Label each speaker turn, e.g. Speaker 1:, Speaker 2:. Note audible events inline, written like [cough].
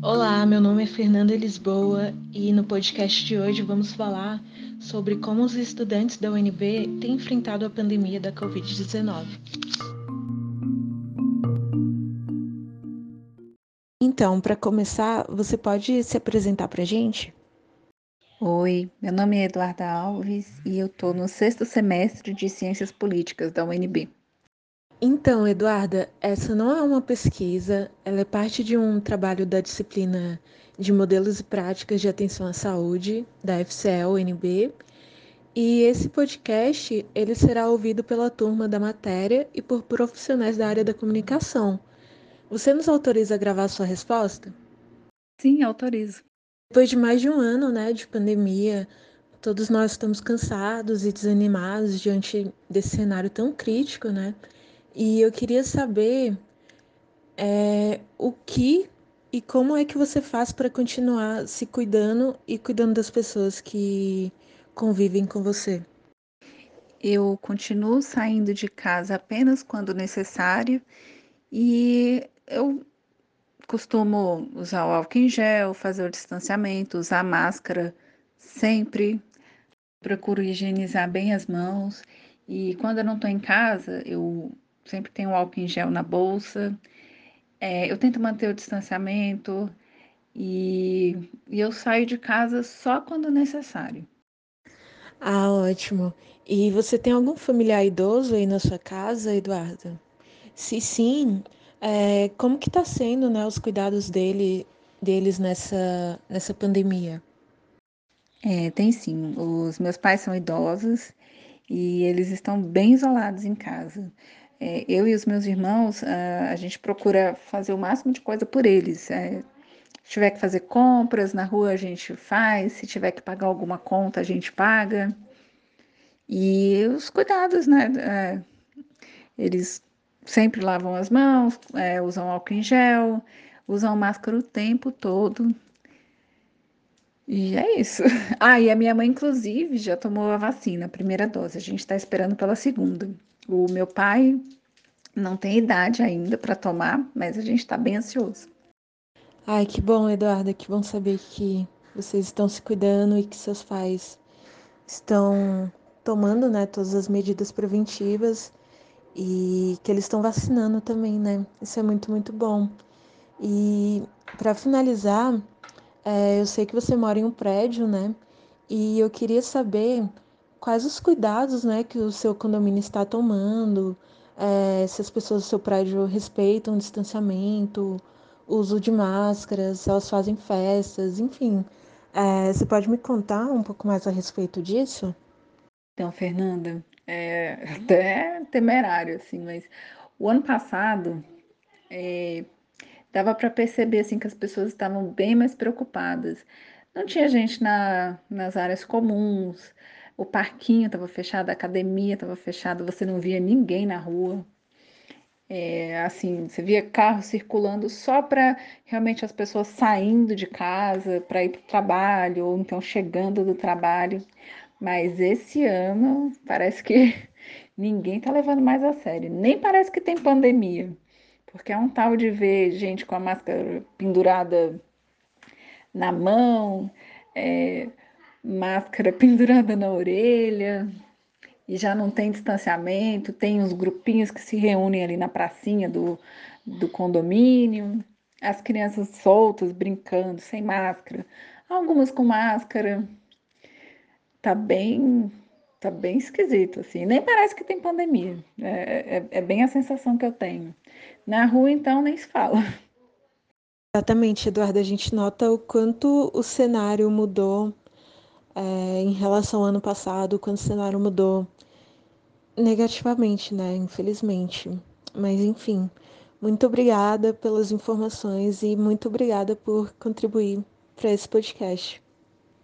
Speaker 1: Olá, meu nome é Fernanda Lisboa e no podcast de hoje vamos falar sobre como os estudantes da UNB têm enfrentado a pandemia da Covid-19. Então, para começar, você pode se apresentar para a gente?
Speaker 2: Oi, meu nome é Eduarda Alves e eu estou no sexto semestre de Ciências Políticas da UNB.
Speaker 1: Então, Eduarda, essa não é uma pesquisa, ela é parte de um trabalho da disciplina de Modelos e Práticas de Atenção à Saúde, da FCE-UNB, e esse podcast ele será ouvido pela turma da matéria e por profissionais da área da comunicação. Você nos autoriza a gravar sua resposta?
Speaker 2: Sim, autorizo.
Speaker 1: Depois de mais de um ano né, de pandemia, todos nós estamos cansados e desanimados diante desse cenário tão crítico, né? E eu queria saber é, o que e como é que você faz para continuar se cuidando e cuidando das pessoas que convivem com você.
Speaker 2: Eu continuo saindo de casa apenas quando necessário e eu costumo usar o álcool em gel, fazer o distanciamento, usar máscara sempre. Procuro higienizar bem as mãos e quando eu não estou em casa, eu sempre tenho álcool em gel na bolsa. É, eu tento manter o distanciamento e, e eu saio de casa só quando necessário.
Speaker 1: Ah, ótimo. E você tem algum familiar idoso aí na sua casa, Eduardo? Se sim, é, como que está sendo, né, os cuidados dele, deles nessa, nessa pandemia?
Speaker 2: É, tem sim. Os meus pais são idosos e eles estão bem isolados em casa é, eu e os meus irmãos, a, a, gente procura fazer o máximo de coisa por eles. É, se tiver que fazer compras na rua, a gente faz. Se tiver que pagar alguma conta, a gente paga. E os cuidados, né? É, eles sempre lavam as mãos, é, usam álcool em gel, usam máscara o tempo todo. E é isso. [laughs] Ah, e a minha mãe, inclusive, já tomou a vacina, a primeira dose. A gente está esperando pela segunda. O meu pai não tem idade ainda para tomar, mas a gente está bem ansioso.
Speaker 1: Ai, que bom, Eduarda, que bom saber que vocês estão se cuidando e que seus pais estão tomando, né, todas as medidas preventivas e que eles estão vacinando também, né? Isso é muito, muito bom. E para finalizar, é, eu sei que você mora em um prédio, né? E eu queria saber quais os cuidados né, que o seu condomínio está tomando, é, se as pessoas do seu prédio respeitam o distanciamento, uso de máscaras, se elas fazem festas, enfim. É, você pode me contar um pouco mais a respeito disso?
Speaker 2: Então, Fernanda, é [laughs] até temerário, assim, mas o ano passado é, dava para perceber assim, que as pessoas estavam bem mais preocupadas. Não tinha gente na, nas áreas comuns, o parquinho estava fechado, a academia estava fechada, você não via ninguém na rua. É, assim, você via carro circulando só para realmente as pessoas saindo de casa para ir para o trabalho ou então chegando do trabalho. Mas esse ano parece que [laughs] ninguém está levando mais a sério. Nem parece que tem pandemia, porque é um tal de ver gente com a máscara pendurada na mão. É, máscara [laughs] pendurada na orelha, e já não tem distanciamento, tem os grupinhos que se reúnem ali na pracinha do, do condomínio, as crianças soltas, brincando, sem máscara, algumas com máscara. Tá bem, tá bem esquisito, assim. Nem parece que tem pandemia. É, é, é bem a sensação que eu tenho. Na rua, então, nem se fala.
Speaker 1: Exatamente, Eduardo. A gente nota o quanto o cenário mudou é, em relação ao ano passado, quando o cenário mudou negativamente, né? Infelizmente. Mas enfim, muito obrigada pelas informações e muito obrigada por contribuir para esse podcast.